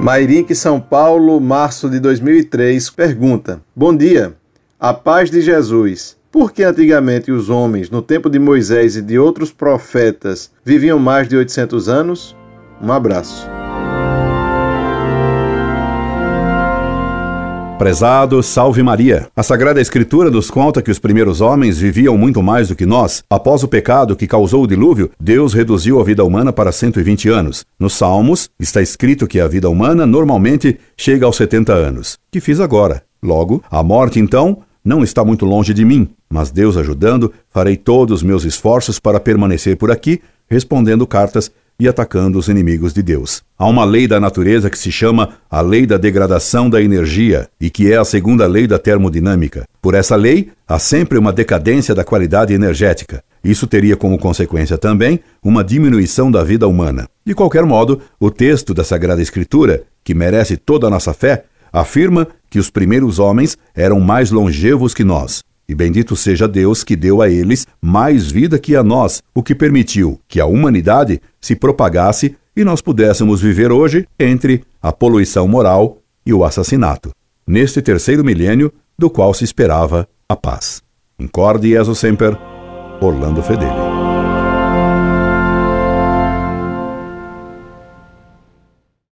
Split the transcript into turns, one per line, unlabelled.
Mairink, São Paulo, março de 2003, pergunta: Bom dia, a paz de Jesus. Por que antigamente os homens, no tempo de Moisés e de outros profetas, viviam mais de 800 anos? Um abraço.
Prezado, salve Maria. A Sagrada Escritura nos conta que os primeiros homens viviam muito mais do que nós. Após o pecado que causou o dilúvio, Deus reduziu a vida humana para 120 anos. Nos Salmos está escrito que a vida humana normalmente chega aos 70 anos. Que fiz agora? Logo, a morte então não está muito longe de mim, mas Deus ajudando, farei todos os meus esforços para permanecer por aqui, respondendo cartas e atacando os inimigos de Deus. Há uma lei da natureza que se chama a lei da degradação da energia e que é a segunda lei da termodinâmica. Por essa lei, há sempre uma decadência da qualidade energética. Isso teria como consequência também uma diminuição da vida humana. De qualquer modo, o texto da Sagrada Escritura, que merece toda a nossa fé, afirma que os primeiros homens eram mais longevos que nós. E bendito seja Deus que deu a eles mais vida que a nós, o que permitiu que a humanidade se propagasse e nós pudéssemos viver hoje entre a poluição moral e o assassinato, neste terceiro milênio do qual se esperava a paz. Incorde Jesus Semper, Orlando Fedeli.